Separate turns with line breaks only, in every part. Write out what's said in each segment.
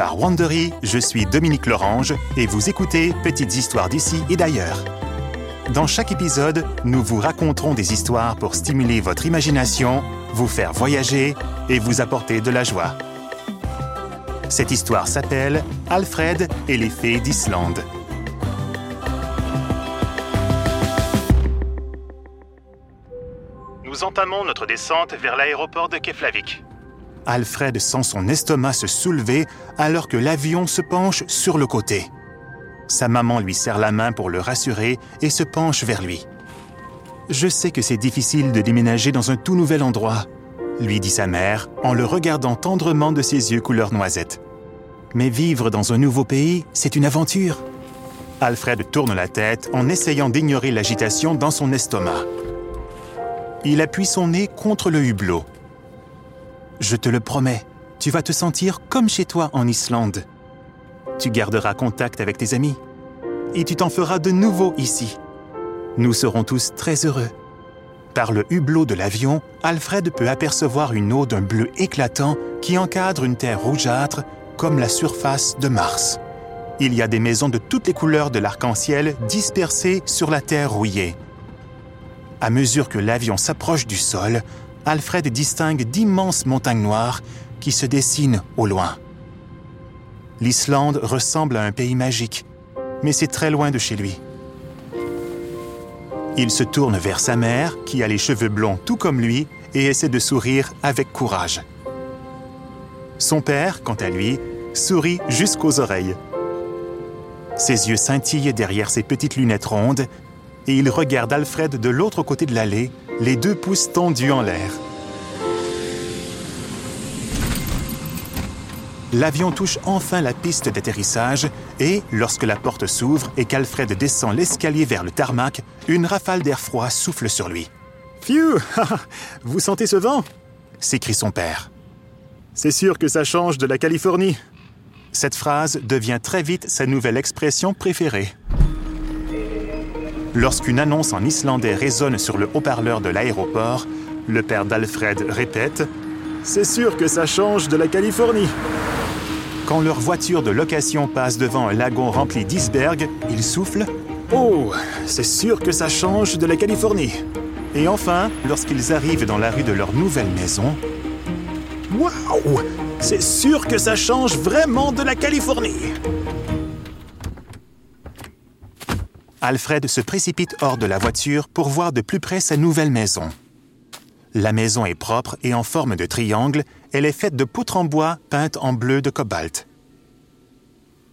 par Wandery, je suis Dominique Lorange et vous écoutez Petites histoires d'ici et d'ailleurs. Dans chaque épisode, nous vous raconterons des histoires pour stimuler votre imagination, vous faire voyager et vous apporter de la joie. Cette histoire s'appelle Alfred et les fées d'Islande. Nous entamons notre descente vers l'aéroport de Keflavik. Alfred sent son estomac se soulever alors que l'avion se penche sur le côté. Sa maman lui serre la main pour le rassurer et se penche vers lui. Je sais que c'est difficile de déménager dans un tout nouvel endroit, lui dit sa mère en le regardant tendrement de ses yeux couleur noisette. Mais vivre dans un nouveau pays, c'est une aventure. Alfred tourne la tête en essayant d'ignorer l'agitation dans son estomac. Il appuie son nez contre le hublot. Je te le promets, tu vas te sentir comme chez toi en Islande. Tu garderas contact avec tes amis et tu t'en feras de nouveau ici. Nous serons tous très heureux. Par le hublot de l'avion, Alfred peut apercevoir une eau d'un bleu éclatant qui encadre une terre rougeâtre comme la surface de Mars. Il y a des maisons de toutes les couleurs de l'arc-en-ciel dispersées sur la terre rouillée. À mesure que l'avion s'approche du sol, Alfred distingue d'immenses montagnes noires qui se dessinent au loin. L'Islande ressemble à un pays magique, mais c'est très loin de chez lui. Il se tourne vers sa mère, qui a les cheveux blonds tout comme lui, et essaie de sourire avec courage. Son père, quant à lui, sourit jusqu'aux oreilles. Ses yeux scintillent derrière ses petites lunettes rondes, et il regarde Alfred de l'autre côté de l'allée, les deux pouces tendus en l'air. L'avion touche enfin la piste d'atterrissage et, lorsque la porte s'ouvre et qu'Alfred descend l'escalier vers le tarmac, une rafale d'air froid souffle sur lui.
Phew Vous sentez ce vent?
S'écrie son père.
C'est sûr que ça change de la Californie.
Cette phrase devient très vite sa nouvelle expression préférée. Lorsqu'une annonce en islandais résonne sur le haut-parleur de l'aéroport, le père d'Alfred répète ⁇
C'est sûr que ça change de la Californie !⁇
Quand leur voiture de location passe devant un lagon rempli d'icebergs, il souffle ⁇
Oh, c'est sûr que ça change de la Californie !⁇
Et enfin, lorsqu'ils arrivent dans la rue de leur nouvelle maison,
Waouh C'est sûr que ça change vraiment de la Californie
Alfred se précipite hors de la voiture pour voir de plus près sa nouvelle maison. La maison est propre et en forme de triangle, elle est faite de poutres en bois peintes en bleu de cobalt.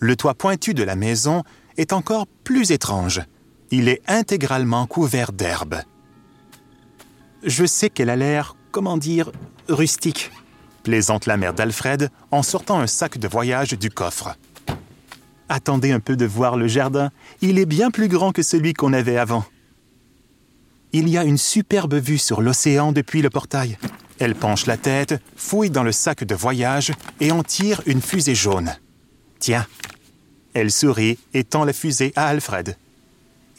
Le toit pointu de la maison est encore plus étrange. Il est intégralement couvert d'herbe. Je sais qu'elle a l'air, comment dire, rustique, plaisante la mère d'Alfred en sortant un sac de voyage du coffre. Attendez un peu de voir le jardin. Il est bien plus grand que celui qu'on avait avant. Il y a une superbe vue sur l'océan depuis le portail. Elle penche la tête, fouille dans le sac de voyage et en tire une fusée jaune. Tiens. Elle sourit et tend la fusée à Alfred.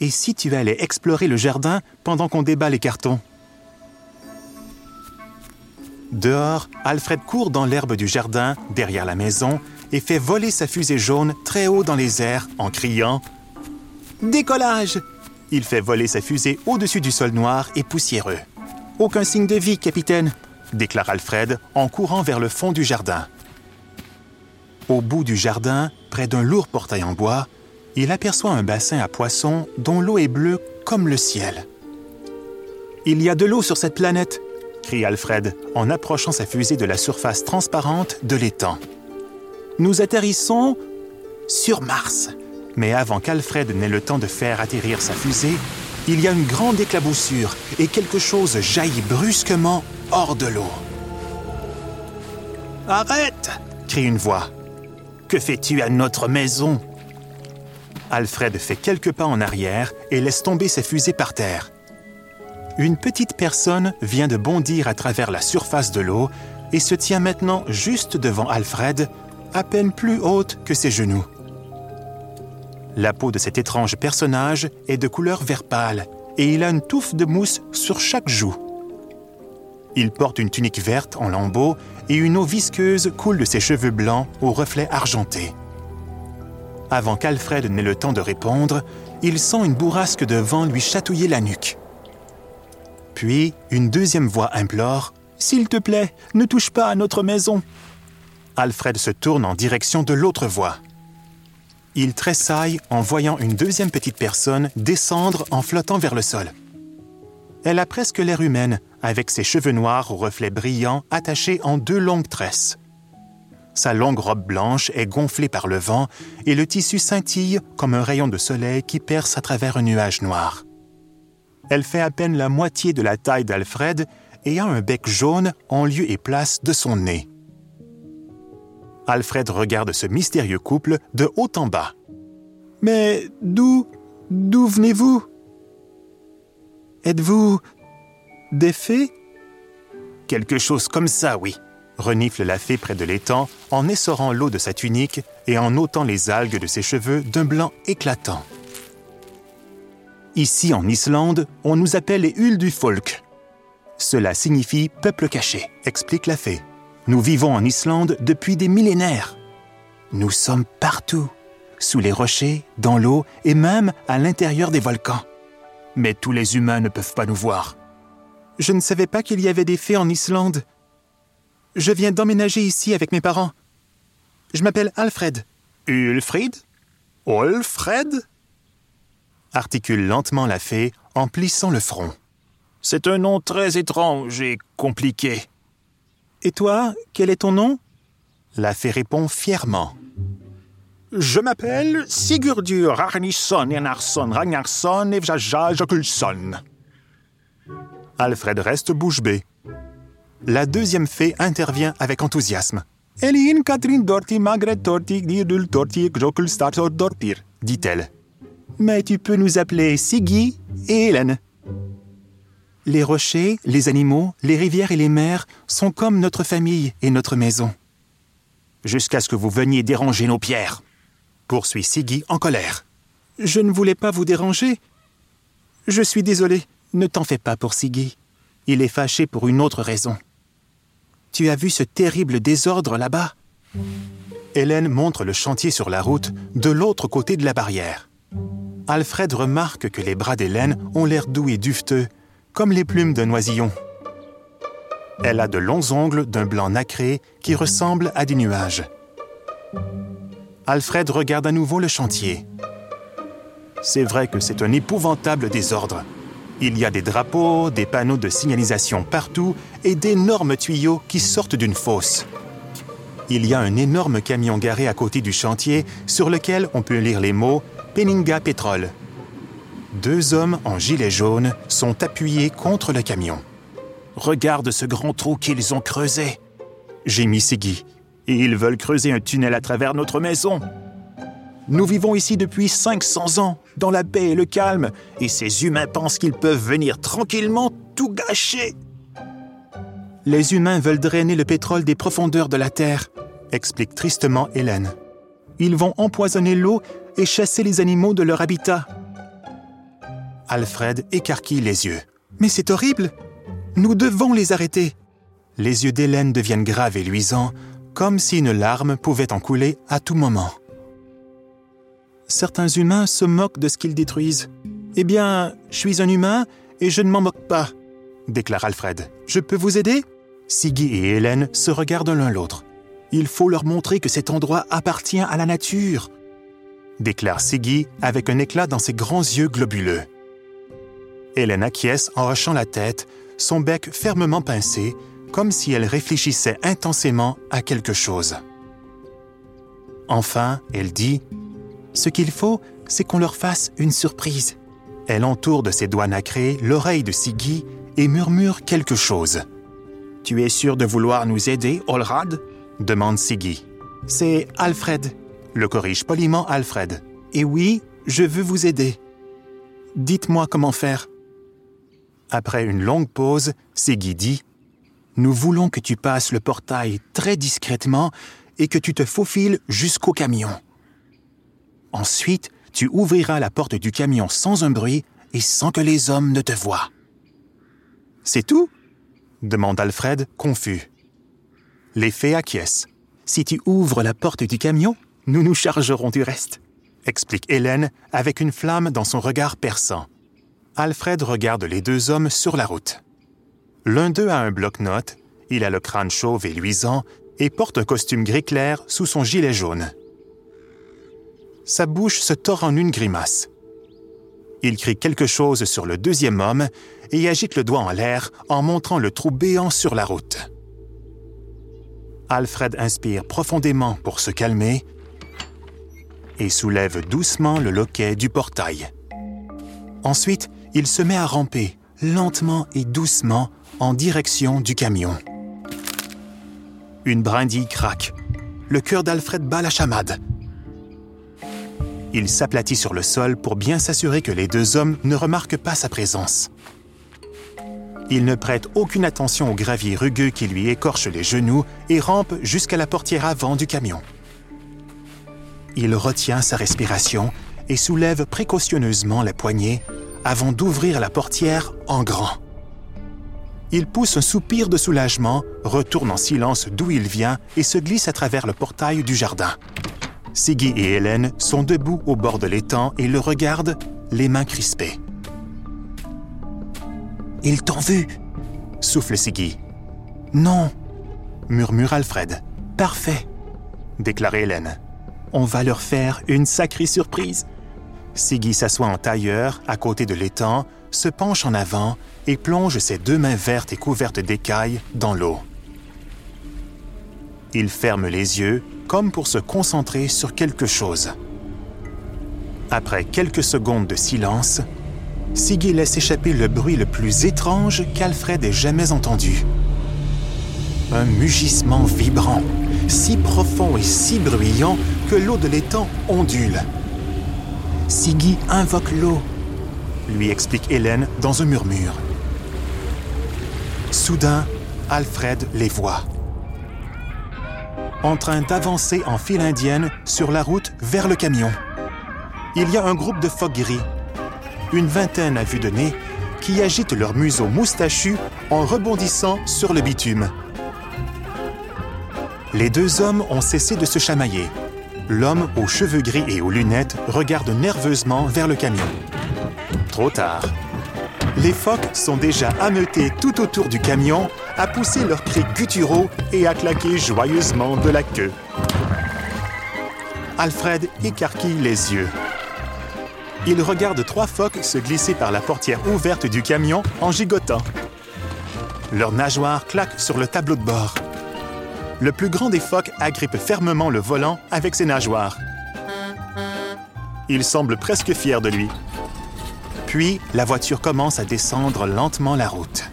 Et si tu allais explorer le jardin pendant qu'on débat les cartons? Dehors, Alfred court dans l'herbe du jardin, derrière la maison, et fait voler sa fusée jaune très haut dans les airs en criant ⁇ Décollage !⁇ Il fait voler sa fusée au-dessus du sol noir et poussiéreux. Aucun signe de vie, capitaine, déclare Alfred en courant vers le fond du jardin. Au bout du jardin, près d'un lourd portail en bois, il aperçoit un bassin à poissons dont l'eau est bleue comme le ciel. Il y a de l'eau sur cette planète, crie Alfred en approchant sa fusée de la surface transparente de l'étang. Nous atterrissons sur Mars. Mais avant qu'Alfred n'ait le temps de faire atterrir sa fusée, il y a une grande éclaboussure et quelque chose jaillit brusquement hors de l'eau. Arrête crie une voix. Que fais-tu à notre maison? Alfred fait quelques pas en arrière et laisse tomber sa fusée par terre. Une petite personne vient de bondir à travers la surface de l'eau et se tient maintenant juste devant Alfred, à peine plus haute que ses genoux. La peau de cet étrange personnage est de couleur vert pâle et il a une touffe de mousse sur chaque joue. Il porte une tunique verte en lambeaux et une eau visqueuse coule de ses cheveux blancs aux reflets argentés. Avant qu'Alfred n'ait le temps de répondre, il sent une bourrasque de vent lui chatouiller la nuque. Puis, une deuxième voix implore S'il te plaît, ne touche pas à notre maison. Alfred se tourne en direction de l'autre voix. Il tressaille en voyant une deuxième petite personne descendre en flottant vers le sol. Elle a presque l'air humaine, avec ses cheveux noirs aux reflets brillants attachés en deux longues tresses. Sa longue robe blanche est gonflée par le vent et le tissu scintille comme un rayon de soleil qui perce à travers un nuage noir. Elle fait à peine la moitié de la taille d'Alfred et a un bec jaune en lieu et place de son nez. Alfred regarde ce mystérieux couple de haut en bas.
Mais d'où... d'où venez-vous? Êtes-vous des fées?
Quelque chose comme ça, oui, renifle la fée près de l'étang en essorant l'eau de sa tunique et en ôtant les algues de ses cheveux d'un blanc éclatant. Ici, en Islande, on nous appelle les Hules du Folk. Cela signifie peuple caché, explique la fée. Nous vivons en Islande depuis des millénaires. Nous sommes partout, sous les rochers, dans l'eau et même à l'intérieur des volcans. Mais tous les humains ne peuvent pas nous voir.
Je ne savais pas qu'il y avait des fées en Islande. Je viens d'emménager ici avec mes parents. Je m'appelle Alfred.
Ulfried? Olfred? Articule lentement la fée en plissant le front. C'est un nom très étrange et compliqué.
Et toi, quel est ton nom?
La fée répond fièrement.
Je m'appelle Sigurdur Arnisson Enarsson Ragnarsson Evjaja Jokulsson.
Alfred reste bouche bée. La deuxième fée intervient avec enthousiasme.
Elin Katrin Dorti Magret Torti Dirdul Torti Jokulstator Dortir,
dit-elle.
Mais tu peux nous appeler Siggy et Hélène. Les rochers, les animaux, les rivières et les mers sont comme notre famille et notre maison.
Jusqu'à ce que vous veniez déranger nos pierres, poursuit Siggy en colère.
Je ne voulais pas vous déranger. Je suis désolé. Ne t'en fais pas pour Siggy. Il est fâché pour une autre raison. Tu as vu ce terrible désordre là-bas?
Hélène montre le chantier sur la route de l'autre côté de la barrière. Alfred remarque que les bras d'Hélène ont l'air doux et duveteux, comme les plumes d'un oisillon. Elle a de longs ongles d'un blanc nacré qui ressemble à des nuages. Alfred regarde à nouveau le chantier. C'est vrai que c'est un épouvantable désordre. Il y a des drapeaux, des panneaux de signalisation partout et d'énormes tuyaux qui sortent d'une fosse. Il y a un énorme camion garé à côté du chantier sur lequel on peut lire les mots Peninga Pétrole deux hommes en gilet jaune sont appuyés contre le camion. Regarde ce grand trou qu'ils ont creusé. Gémit Siggy. Et ils veulent creuser un tunnel à travers notre maison. Nous vivons ici depuis 500 ans, dans la paix et le calme, et ces humains pensent qu'ils peuvent venir tranquillement tout gâcher.
Les humains veulent drainer le pétrole des profondeurs de la Terre, explique tristement Hélène. Ils vont empoisonner l'eau et chasser les animaux de leur habitat.
Alfred écarquille les yeux.
Mais c'est horrible Nous devons les arrêter
Les yeux d'Hélène deviennent graves et luisants, comme si une larme pouvait en couler à tout moment.
Certains humains se moquent de ce qu'ils détruisent. Eh bien, je suis un humain et je ne m'en moque pas,
déclare Alfred.
Je peux vous aider?
Siggy et Hélène se regardent l'un l'autre.
Il faut leur montrer que cet endroit appartient à la nature,
déclare Siggy avec un éclat dans ses grands yeux globuleux. Hélène acquiesce en hochant la tête, son bec fermement pincé, comme si elle réfléchissait intensément à quelque chose. Enfin, elle dit
Ce qu'il faut, c'est qu'on leur fasse une surprise.
Elle entoure de ses doigts nacrés l'oreille de Siggy et murmure quelque chose.
Tu es sûr de vouloir nous aider, Olrad?
demande Siggy.
C'est Alfred,
le corrige poliment Alfred.
Et oui, je veux vous aider. Dites-moi comment faire.
Après une longue pause, Siggy dit
Nous voulons que tu passes le portail très discrètement et que tu te faufiles jusqu'au camion. Ensuite, tu ouvriras la porte du camion sans un bruit et sans que les hommes ne te voient.
C'est tout? demande Alfred, confus. Les fées acquiescent.
Si tu ouvres la porte du camion, nous nous chargerons du reste,
explique Hélène avec une flamme dans son regard perçant. Alfred regarde les deux hommes sur la route. L'un d'eux a un bloc-notes, il a le crâne chauve et luisant et porte un costume gris clair sous son gilet jaune. Sa bouche se tord en une grimace. Il crie quelque chose sur le deuxième homme et agite le doigt en l'air en montrant le trou béant sur la route. Alfred inspire profondément pour se calmer et soulève doucement le loquet du portail. Ensuite, il se met à ramper, lentement et doucement, en direction du camion. Une brindille craque. Le cœur d'Alfred bat la chamade. Il s'aplatit sur le sol pour bien s'assurer que les deux hommes ne remarquent pas sa présence. Il ne prête aucune attention au gravier rugueux qui lui écorche les genoux et rampe jusqu'à la portière avant du camion. Il retient sa respiration et soulève précautionneusement la poignée avant d'ouvrir la portière en grand. Il pousse un soupir de soulagement, retourne en silence d'où il vient et se glisse à travers le portail du jardin. Siggy et Hélène sont debout au bord de l'étang et le regardent, les mains crispées.
Ils t'ont vu
souffle Siggy.
Non,
murmure Alfred.
Parfait,
déclare Hélène.
On va leur faire une sacrée surprise.
Siggy s'assoit en tailleur à côté de l'étang, se penche en avant et plonge ses deux mains vertes et couvertes d'écailles dans l'eau. Il ferme les yeux comme pour se concentrer sur quelque chose. Après quelques secondes de silence, Siggy laisse échapper le bruit le plus étrange qu'Alfred ait jamais entendu. Un mugissement vibrant, si profond et si bruyant que l'eau de l'étang ondule.
Siggy invoque l'eau,
lui explique Hélène dans un murmure. Soudain, Alfred les voit. En train d'avancer en file indienne sur la route vers le camion. Il y a un groupe de phoques gris, une vingtaine à vue de nez, qui agitent leur museau moustachu en rebondissant sur le bitume. Les deux hommes ont cessé de se chamailler l'homme aux cheveux gris et aux lunettes regarde nerveusement vers le camion. Trop tard. Les phoques sont déjà ameutés tout autour du camion, à pousser leurs cris gutturaux et à claquer joyeusement de la queue. Alfred écarquille les yeux. Il regarde trois phoques se glisser par la portière ouverte du camion en gigotant. Leurs nageoires claquent sur le tableau de bord le plus grand des phoques agrippe fermement le volant avec ses nageoires. Il semble presque fier de lui. Puis, la voiture commence à descendre lentement la route.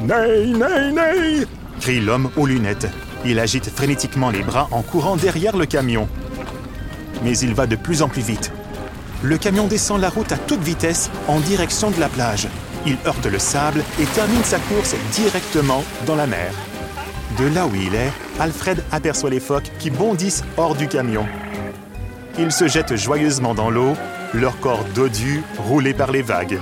Neigh, neigh, neigh
crie l'homme aux lunettes. Il agite frénétiquement les bras en courant derrière le camion. Mais il va de plus en plus vite. Le camion descend la route à toute vitesse en direction de la plage. Il heurte le sable et termine sa course directement dans la mer. De là où il est, Alfred aperçoit les phoques qui bondissent hors du camion. Ils se jettent joyeusement dans l'eau, leur corps dodu roulé par les vagues.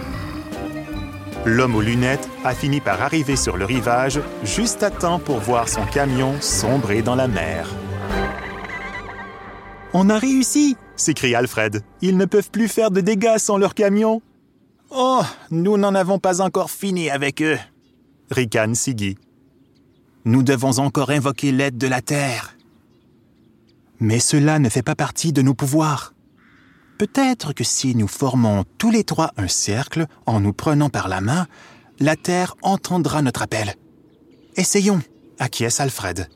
L'homme aux lunettes a fini par arriver sur le rivage juste à temps pour voir son camion sombrer dans la mer.
On a réussi
s'écrie Alfred.
Ils ne peuvent plus faire de dégâts sans leur camion.
Oh, nous n'en avons pas encore fini avec eux,
ricane Siggy.
Nous devons encore invoquer l'aide de la Terre.
Mais cela ne fait pas partie de nos pouvoirs.
Peut-être que si nous formons tous les trois un cercle en nous prenant par la main, la Terre entendra notre appel. Essayons,
acquiesce Alfred.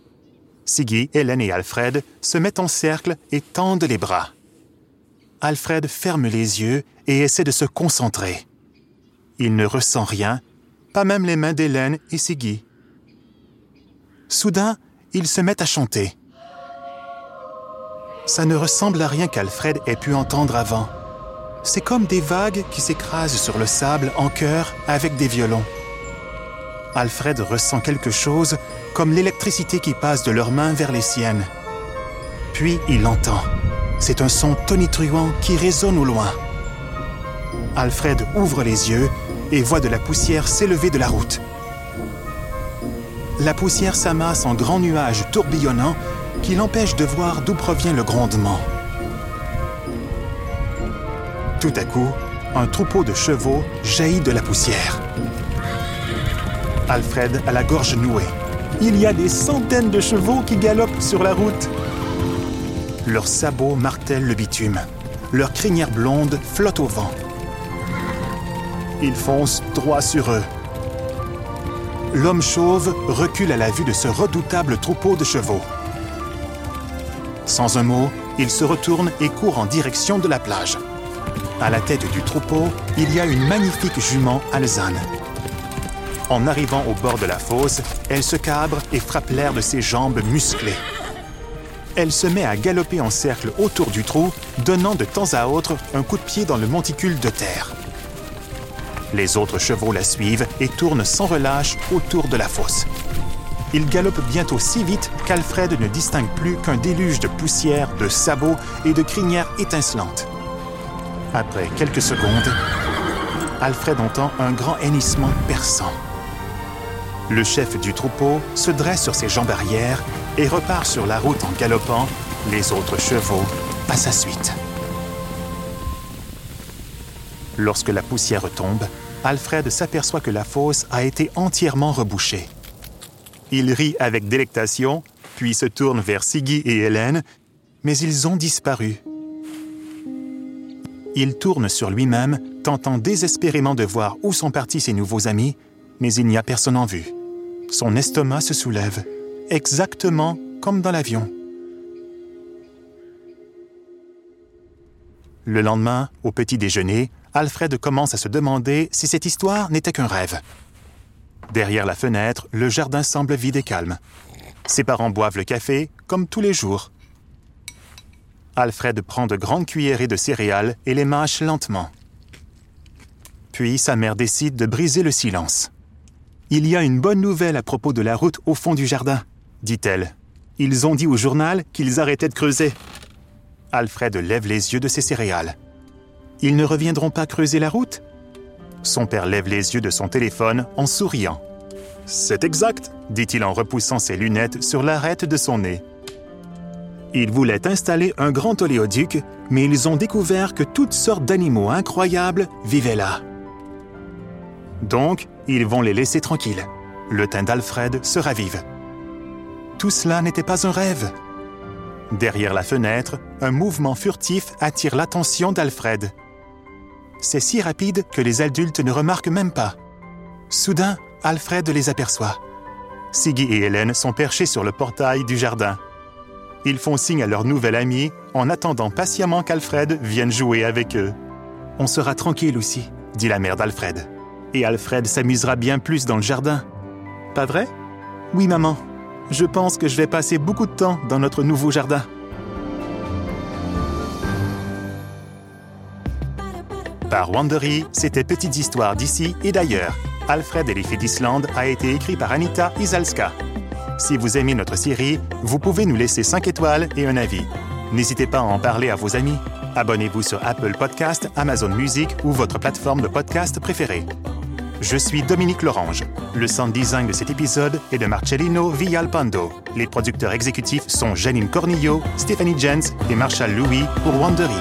Siggy, Hélène et Alfred se mettent en cercle et tendent les bras. Alfred ferme les yeux et essaie de se concentrer. Il ne ressent rien, pas même les mains d'Hélène et Siggy. Soudain, ils se mettent à chanter. Ça ne ressemble à rien qu'Alfred ait pu entendre avant. C'est comme des vagues qui s'écrasent sur le sable en chœur avec des violons. Alfred ressent quelque chose comme l'électricité qui passe de leurs mains vers les siennes. Puis il l'entend. C'est un son tonitruant qui résonne au loin. Alfred ouvre les yeux et voit de la poussière s'élever de la route. La poussière s'amasse en grands nuages tourbillonnants qui l'empêchent de voir d'où provient le grondement. Tout à coup, un troupeau de chevaux jaillit de la poussière. Alfred a la gorge nouée.
Il y a des centaines de chevaux qui galopent sur la route.
Leurs sabots martèlent le bitume. Leurs crinières blondes flottent au vent. Ils foncent droit sur eux. L'homme chauve recule à la vue de ce redoutable troupeau de chevaux. Sans un mot, il se retourne et court en direction de la plage. À la tête du troupeau, il y a une magnifique jument alezane. En arrivant au bord de la fosse, elle se cabre et frappe l'air de ses jambes musclées. Elle se met à galoper en cercle autour du trou, donnant de temps à autre un coup de pied dans le monticule de terre. Les autres chevaux la suivent et tournent sans relâche autour de la fosse. Ils galopent bientôt si vite qu'Alfred ne distingue plus qu'un déluge de poussière, de sabots et de crinières étincelantes. Après quelques secondes, Alfred entend un grand hennissement perçant. Le chef du troupeau se dresse sur ses jambes arrière et repart sur la route en galopant, les autres chevaux à sa suite. Lorsque la poussière tombe, Alfred s'aperçoit que la fosse a été entièrement rebouchée. Il rit avec délectation, puis se tourne vers Siggy et Hélène, mais ils ont disparu. Il tourne sur lui-même, tentant désespérément de voir où sont partis ses nouveaux amis, mais il n'y a personne en vue. Son estomac se soulève, exactement comme dans l'avion. Le lendemain, au petit déjeuner, Alfred commence à se demander si cette histoire n'était qu'un rêve. Derrière la fenêtre, le jardin semble vide et calme. Ses parents boivent le café, comme tous les jours. Alfred prend de grandes cuillerées de céréales et les mâche lentement. Puis sa mère décide de briser le silence. Il y a une bonne nouvelle à propos de la route au fond du jardin, dit-elle. Ils ont dit au journal qu'ils arrêtaient de creuser. Alfred lève les yeux de ses céréales. Ils ne reviendront pas creuser la route? Son père lève les yeux de son téléphone en souriant. C'est exact, dit-il en repoussant ses lunettes sur l'arête de son nez. Ils voulaient installer un grand oléoduc, mais ils ont découvert que toutes sortes d'animaux incroyables vivaient là. Donc, ils vont les laisser tranquilles. Le teint d'Alfred se ravive. Tout cela n'était pas un rêve. Derrière la fenêtre, un mouvement furtif attire l'attention d'Alfred. C'est si rapide que les adultes ne remarquent même pas. Soudain, Alfred les aperçoit. Siggy et Hélène sont perchés sur le portail du jardin. Ils font signe à leur nouvel ami en attendant patiemment qu'Alfred vienne jouer avec eux. On sera tranquille aussi, dit la mère d'Alfred. Et Alfred s'amusera bien plus dans le jardin. Pas vrai? Oui, maman. Je pense que je vais passer beaucoup de temps dans notre nouveau jardin. Par Wandery, c'était Petites histoires d'ici et d'ailleurs. Alfred et les d'Islande a été écrit par Anita Isalska. Si vous aimez notre série, vous pouvez nous laisser 5 étoiles et un avis. N'hésitez pas à en parler à vos amis. Abonnez-vous sur Apple Podcast, Amazon Music ou votre plateforme de podcast préférée. Je suis Dominique Lorange. Le sound design de cet épisode est de Marcellino Villalpando. Les producteurs exécutifs sont Janine Cornillo, Stéphanie Jens et Marshall Louis pour Wandery.